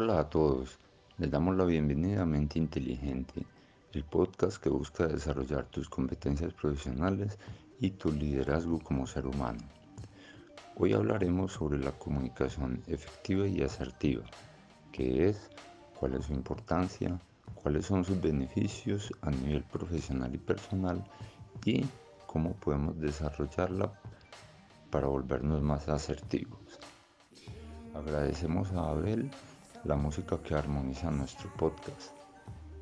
Hola a todos, les damos la bienvenida a Mente Inteligente, el podcast que busca desarrollar tus competencias profesionales y tu liderazgo como ser humano. Hoy hablaremos sobre la comunicación efectiva y asertiva, qué es, cuál es su importancia, cuáles son sus beneficios a nivel profesional y personal y cómo podemos desarrollarla para volvernos más asertivos. Agradecemos a Abel la música que armoniza nuestro podcast.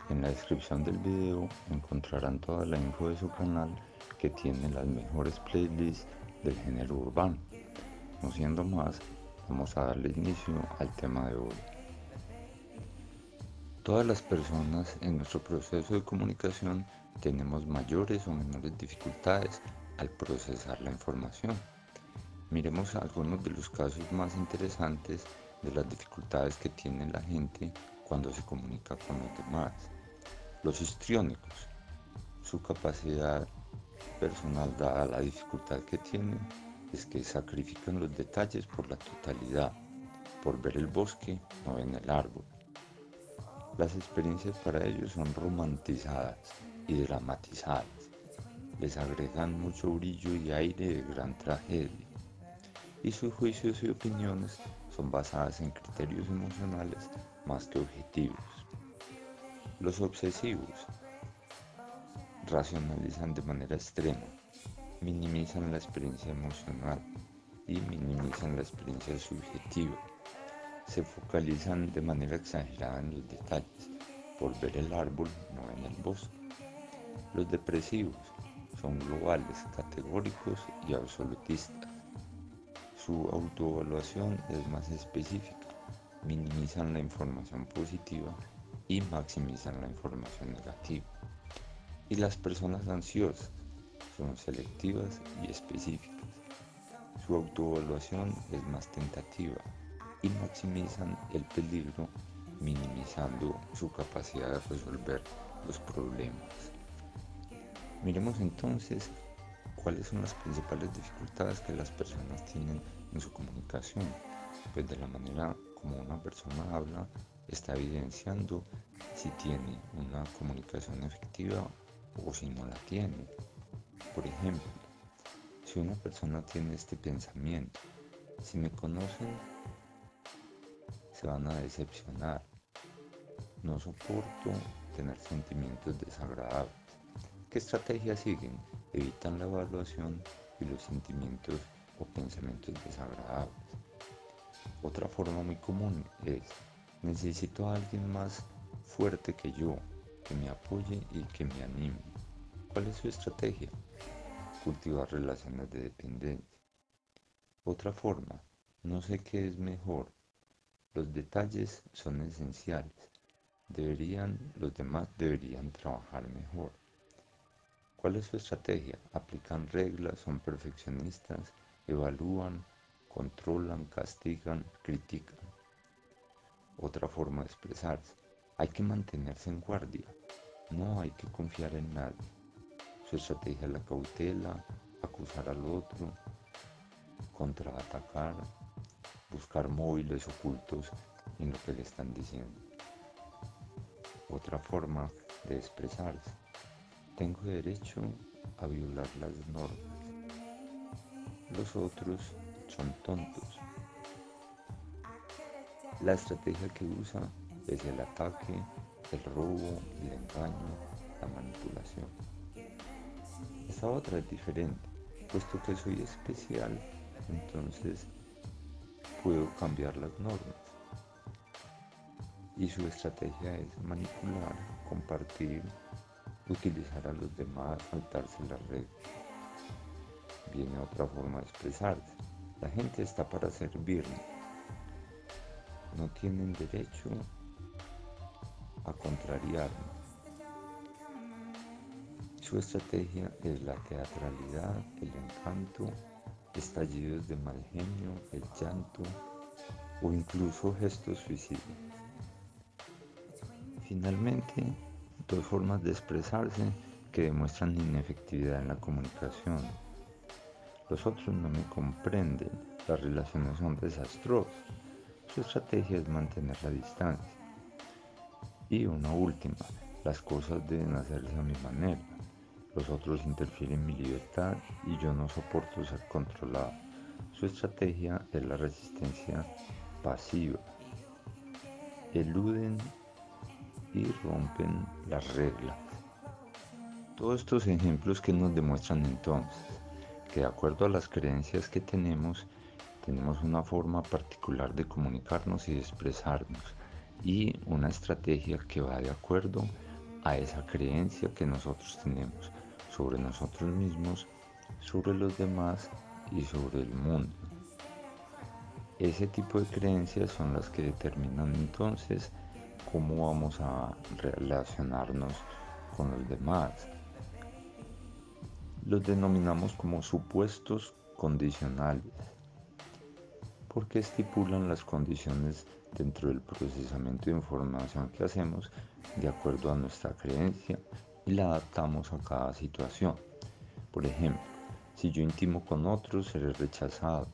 En la descripción del video encontrarán toda la info de su canal que tiene las mejores playlists del género urbano. No siendo más, vamos a darle inicio al tema de hoy. Todas las personas en nuestro proceso de comunicación tenemos mayores o menores dificultades al procesar la información. Miremos algunos de los casos más interesantes de las dificultades que tiene la gente cuando se comunica con los demás. Los histriónicos, su capacidad personal dada la dificultad que tienen es que sacrifican los detalles por la totalidad. Por ver el bosque no ven el árbol. Las experiencias para ellos son romantizadas y dramatizadas. Les agregan mucho brillo y aire de gran tragedia. Y sus juicios y opiniones son basadas en criterios emocionales más que objetivos. Los obsesivos racionalizan de manera extrema, minimizan la experiencia emocional y minimizan la experiencia subjetiva. Se focalizan de manera exagerada en los detalles. Por ver el árbol, no en el bosque. Los depresivos son globales, categóricos y absolutistas. Su autoevaluación es más específica. Minimizan la información positiva y maximizan la información negativa. Y las personas ansiosas son selectivas y específicas. Su autoevaluación es más tentativa y maximizan el peligro minimizando su capacidad de resolver los problemas. Miremos entonces cuáles son las principales dificultades que las personas tienen en su comunicación. Pues de la manera como una persona habla, está evidenciando si tiene una comunicación efectiva o si no la tiene. Por ejemplo, si una persona tiene este pensamiento, si me conocen, se van a decepcionar. No soporto tener sentimientos desagradables. ¿Qué estrategias siguen? Evitan la evaluación y los sentimientos o pensamientos desagradables. Otra forma muy común es, necesito a alguien más fuerte que yo, que me apoye y que me anime. ¿Cuál es su estrategia? Cultivar relaciones de dependencia. Otra forma, no sé qué es mejor. Los detalles son esenciales. Deberían, los demás deberían trabajar mejor. ¿Cuál es su estrategia? Aplican reglas, son perfeccionistas, evalúan, controlan, castigan, critican. Otra forma de expresarse. Hay que mantenerse en guardia. No hay que confiar en nadie. Su estrategia es la cautela, acusar al otro, contraatacar, buscar móviles ocultos en lo que le están diciendo. Otra forma de expresarse. Tengo derecho a violar las normas. Los otros son tontos. La estrategia que usa es el ataque, el robo, el engaño, la manipulación. Esta otra es diferente, puesto que soy especial, entonces puedo cambiar las normas. Y su estrategia es manipular, compartir, utilizar a los demás, saltarse las reglas viene otra forma de expresarse. La gente está para servirme. No tienen derecho a contrariarme. Su estrategia es la teatralidad, el encanto, estallidos de mal genio, el llanto o incluso gestos suicidas. Finalmente, dos formas de expresarse que demuestran inefectividad en la comunicación los otros no me comprenden. Las relaciones son desastrosas. su estrategia es mantener la distancia. Y una última, las cosas deben hacerse a mi manera. Los otros interfieren en mi libertad y yo no soporto ser controlado. Su estrategia es la resistencia pasiva. Eluden y rompen las reglas. Todos estos ejemplos que nos demuestran entonces de acuerdo a las creencias que tenemos, tenemos una forma particular de comunicarnos y de expresarnos y una estrategia que va de acuerdo a esa creencia que nosotros tenemos sobre nosotros mismos, sobre los demás y sobre el mundo. Ese tipo de creencias son las que determinan entonces cómo vamos a relacionarnos con los demás. Los denominamos como supuestos condicionales porque estipulan las condiciones dentro del procesamiento de información que hacemos de acuerdo a nuestra creencia y la adaptamos a cada situación. Por ejemplo, si yo intimo con otros, seré rechazado.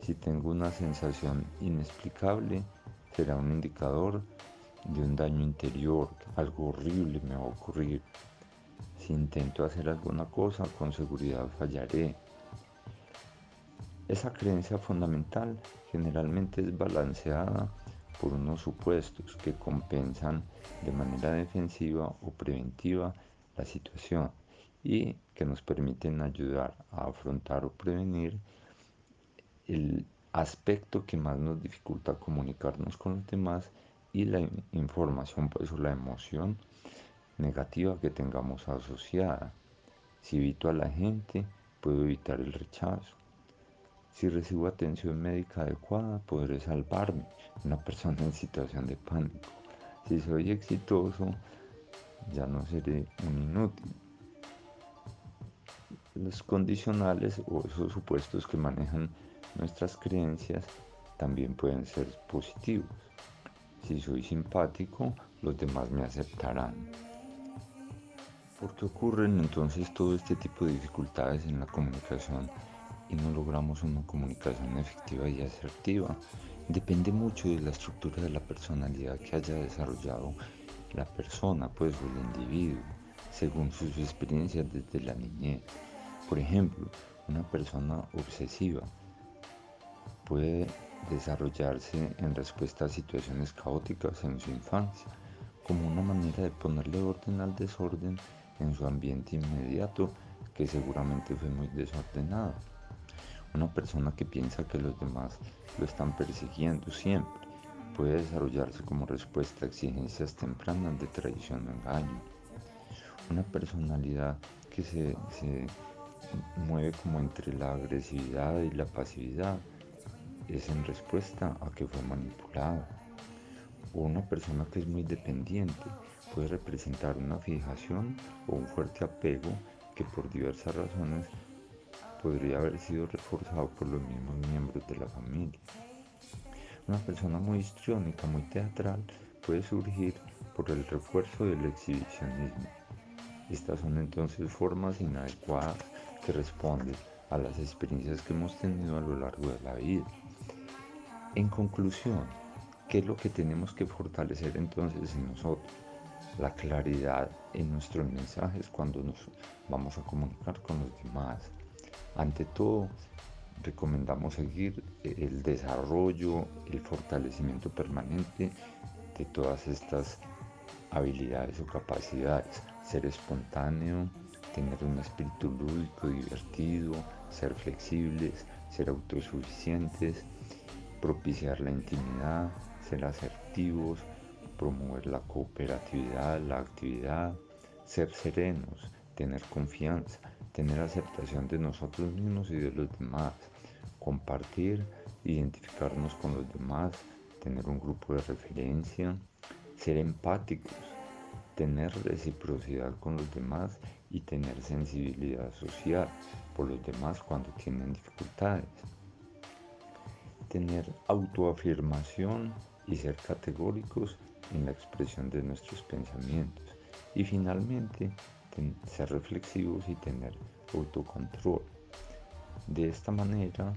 Si tengo una sensación inexplicable, será un indicador de un daño interior, algo horrible me va a ocurrir. Si intento hacer alguna cosa, con seguridad fallaré. Esa creencia fundamental generalmente es balanceada por unos supuestos que compensan de manera defensiva o preventiva la situación y que nos permiten ayudar a afrontar o prevenir el aspecto que más nos dificulta comunicarnos con los demás y la información, por eso la emoción negativa que tengamos asociada. Si evito a la gente, puedo evitar el rechazo. Si recibo atención médica adecuada, podré salvarme. Una persona en situación de pánico. Si soy exitoso, ya no seré un inútil. Los condicionales o esos supuestos que manejan nuestras creencias también pueden ser positivos. Si soy simpático, los demás me aceptarán. ¿Por qué ocurren entonces todo este tipo de dificultades en la comunicación y no logramos una comunicación efectiva y asertiva, depende mucho de la estructura de la personalidad que haya desarrollado la persona, pues, o el individuo, según sus experiencias desde la niñez. Por ejemplo, una persona obsesiva puede desarrollarse en respuesta a situaciones caóticas en su infancia, como una manera de ponerle orden al desorden en su ambiente inmediato, que seguramente fue muy desordenado. Una persona que piensa que los demás lo están persiguiendo siempre puede desarrollarse como respuesta a exigencias tempranas de traición o engaño. Una personalidad que se, mueve como entre la agresividad y la pasividad es en respuesta a que fue manipulada. O una persona que es muy dependiente puede representar una fijación o un fuerte apego que por diversas razones podría haber sido reforzado por los mismos miembros de la familia. Una persona muy histriónica, muy teatral, puede surgir por el refuerzo del exhibicionismo. Estas son entonces formas inadecuadas que responden a las experiencias que hemos tenido a lo largo de la vida. En conclusión, ¿qué es lo que tenemos que fortalecer entonces en nosotros? La claridad en nuestros mensajes cuando nos vamos a comunicar con los demás, ante todo, recomendamos seguir el desarrollo, el fortalecimiento permanente de todas estas habilidades o capacidades. Ser espontáneo, tener un espíritu lúdico, divertido, ser flexibles, ser autosuficientes, propiciar la intimidad, ser asertivos, promover la cooperatividad, la actividad, ser serenos, tener confianza, tener aceptación de nosotros mismos y de los demás, compartir, identificarnos con los demás, tener un grupo de referencia, ser empáticos, tener reciprocidad con los demás y tener sensibilidad social por los demás cuando tienen dificultades. Tener autoafirmación y ser categóricos en la expresión de nuestros pensamientos. Y finalmente, ser reflexivos y tener autocontrol. De esta manera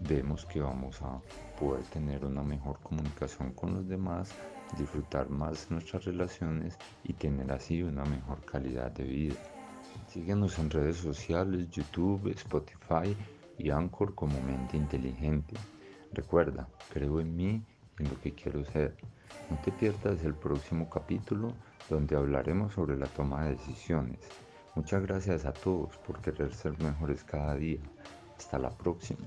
vemos que vamos a poder tener una mejor comunicación con los demás, disfrutar más nuestras relaciones y tener así una mejor calidad de vida. Síguenos en redes sociales, YouTube, Spotify y Anchor como Mente Inteligente. Recuerda, creo en mí en lo que quiero ser. No te pierdas el próximo capítulo donde hablaremos sobre la toma de decisiones. Muchas gracias a todos por querer ser mejores cada día. Hasta la próxima.